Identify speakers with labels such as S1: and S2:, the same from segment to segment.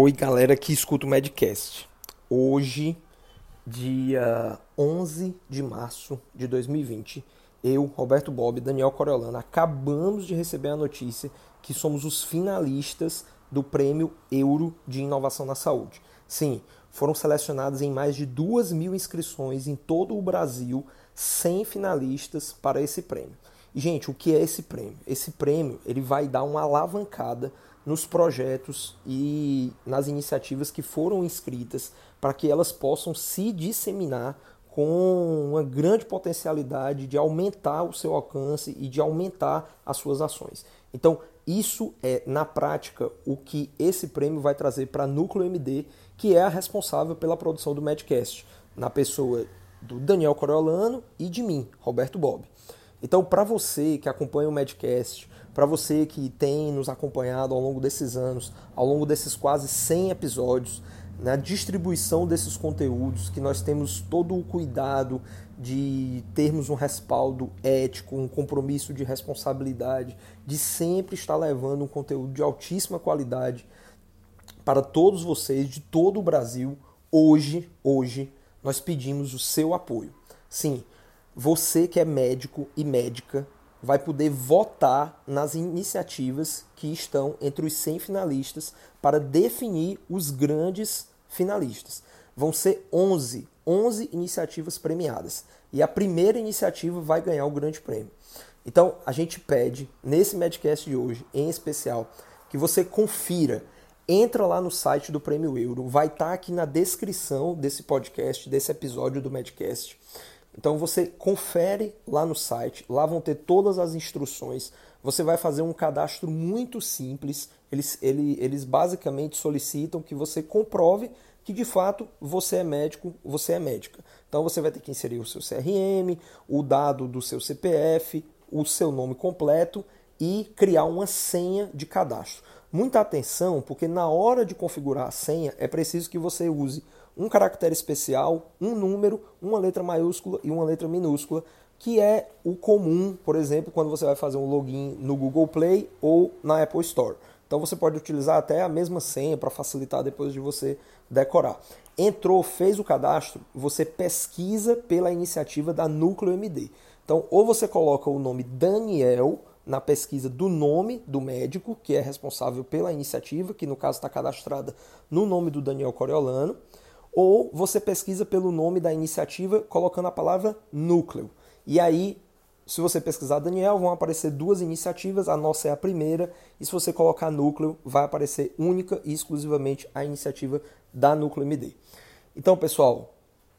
S1: Oi, galera que escuta o Medcast. Hoje, dia 11 de março de 2020, eu, Roberto Bob e Daniel Coriolano acabamos de receber a notícia que somos os finalistas do Prêmio Euro de Inovação na Saúde. Sim, foram selecionados em mais de duas mil inscrições em todo o Brasil 100 finalistas para esse prêmio. E, gente, o que é esse prêmio? Esse prêmio ele vai dar uma alavancada nos projetos e nas iniciativas que foram inscritas para que elas possam se disseminar com uma grande potencialidade de aumentar o seu alcance e de aumentar as suas ações. Então, isso é, na prática, o que esse prêmio vai trazer para a Núcleo MD, que é a responsável pela produção do Medcast, na pessoa do Daniel Coriolano e de mim, Roberto Bob. Então, para você que acompanha o Medcast, para você que tem nos acompanhado ao longo desses anos, ao longo desses quase 100 episódios, na distribuição desses conteúdos, que nós temos todo o cuidado de termos um respaldo ético, um compromisso de responsabilidade, de sempre estar levando um conteúdo de altíssima qualidade para todos vocês de todo o Brasil. Hoje, hoje, nós pedimos o seu apoio. Sim, você que é médico e médica, vai poder votar nas iniciativas que estão entre os 100 finalistas para definir os grandes finalistas. Vão ser 11, 11 iniciativas premiadas. E a primeira iniciativa vai ganhar o grande prêmio. Então, a gente pede, nesse Medcast de hoje, em especial, que você confira. Entra lá no site do Prêmio Euro, vai estar tá aqui na descrição desse podcast, desse episódio do Medcast então você confere lá no site, lá vão ter todas as instruções. Você vai fazer um cadastro muito simples. Eles, ele, eles basicamente solicitam que você comprove que de fato você é médico, você é médica. Então você vai ter que inserir o seu CRM, o dado do seu CPF, o seu nome completo e criar uma senha de cadastro. Muita atenção, porque na hora de configurar a senha é preciso que você use um caractere especial, um número, uma letra maiúscula e uma letra minúscula, que é o comum, por exemplo, quando você vai fazer um login no Google Play ou na Apple Store. Então você pode utilizar até a mesma senha para facilitar depois de você decorar. Entrou, fez o cadastro, você pesquisa pela iniciativa da Núcleo MD. Então, ou você coloca o nome Daniel na pesquisa do nome do médico, que é responsável pela iniciativa, que no caso está cadastrada no nome do Daniel Coriolano, ou você pesquisa pelo nome da iniciativa colocando a palavra núcleo. E aí, se você pesquisar Daniel, vão aparecer duas iniciativas, a nossa é a primeira, e se você colocar núcleo, vai aparecer única e exclusivamente a iniciativa da Núcleo MD. Então, pessoal,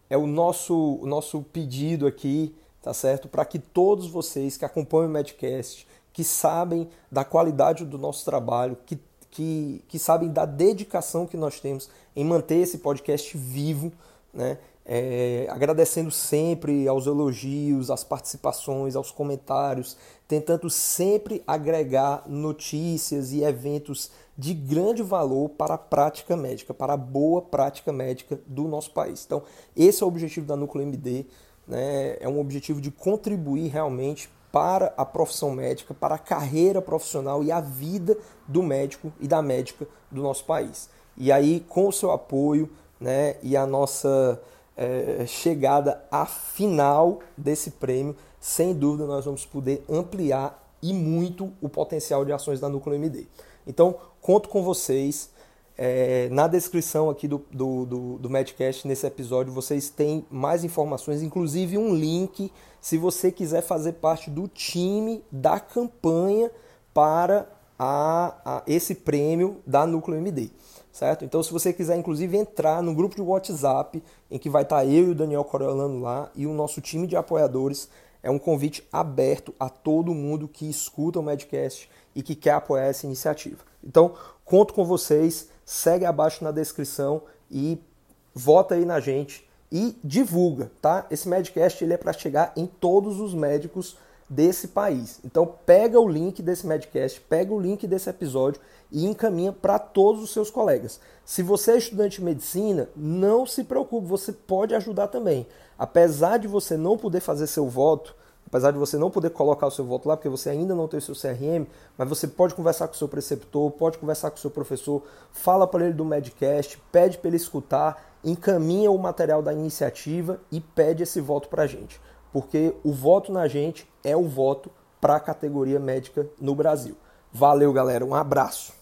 S1: é o nosso, o nosso pedido aqui, tá certo? Para que todos vocês que acompanham o Medcast, que sabem da qualidade do nosso trabalho, que que, que sabem da dedicação que nós temos em manter esse podcast vivo, né? É, agradecendo sempre aos elogios, às participações, aos comentários, tentando sempre agregar notícias e eventos de grande valor para a prática médica, para a boa prática médica do nosso país. Então, esse é o objetivo da Núcleo MD, né? é um objetivo de contribuir realmente para a profissão médica, para a carreira profissional e a vida do médico e da médica do nosso país. E aí, com o seu apoio né, e a nossa é, chegada à final desse prêmio, sem dúvida nós vamos poder ampliar e muito o potencial de ações da Núcleo MD. Então, conto com vocês. É, na descrição aqui do, do, do, do Medcast, nesse episódio, vocês têm mais informações, inclusive um link se você quiser fazer parte do time da campanha para a, a esse prêmio da Núcleo MD. Certo? Então, se você quiser, inclusive, entrar no grupo de WhatsApp, em que vai estar eu e o Daniel Coriolano lá, e o nosso time de apoiadores, é um convite aberto a todo mundo que escuta o Medcast e que quer apoiar essa iniciativa. Então, conto com vocês segue abaixo na descrição e vota aí na gente e divulga, tá? Esse Medcast ele é para chegar em todos os médicos desse país. Então pega o link desse Medcast, pega o link desse episódio e encaminha para todos os seus colegas. Se você é estudante de medicina, não se preocupe, você pode ajudar também. Apesar de você não poder fazer seu voto, apesar de você não poder colocar o seu voto lá, porque você ainda não tem o seu CRM, mas você pode conversar com o seu preceptor, pode conversar com o seu professor, fala para ele do Medcast, pede para ele escutar, encaminha o material da iniciativa e pede esse voto para a gente. Porque o voto na gente é o voto para a categoria médica no Brasil. Valeu, galera. Um abraço.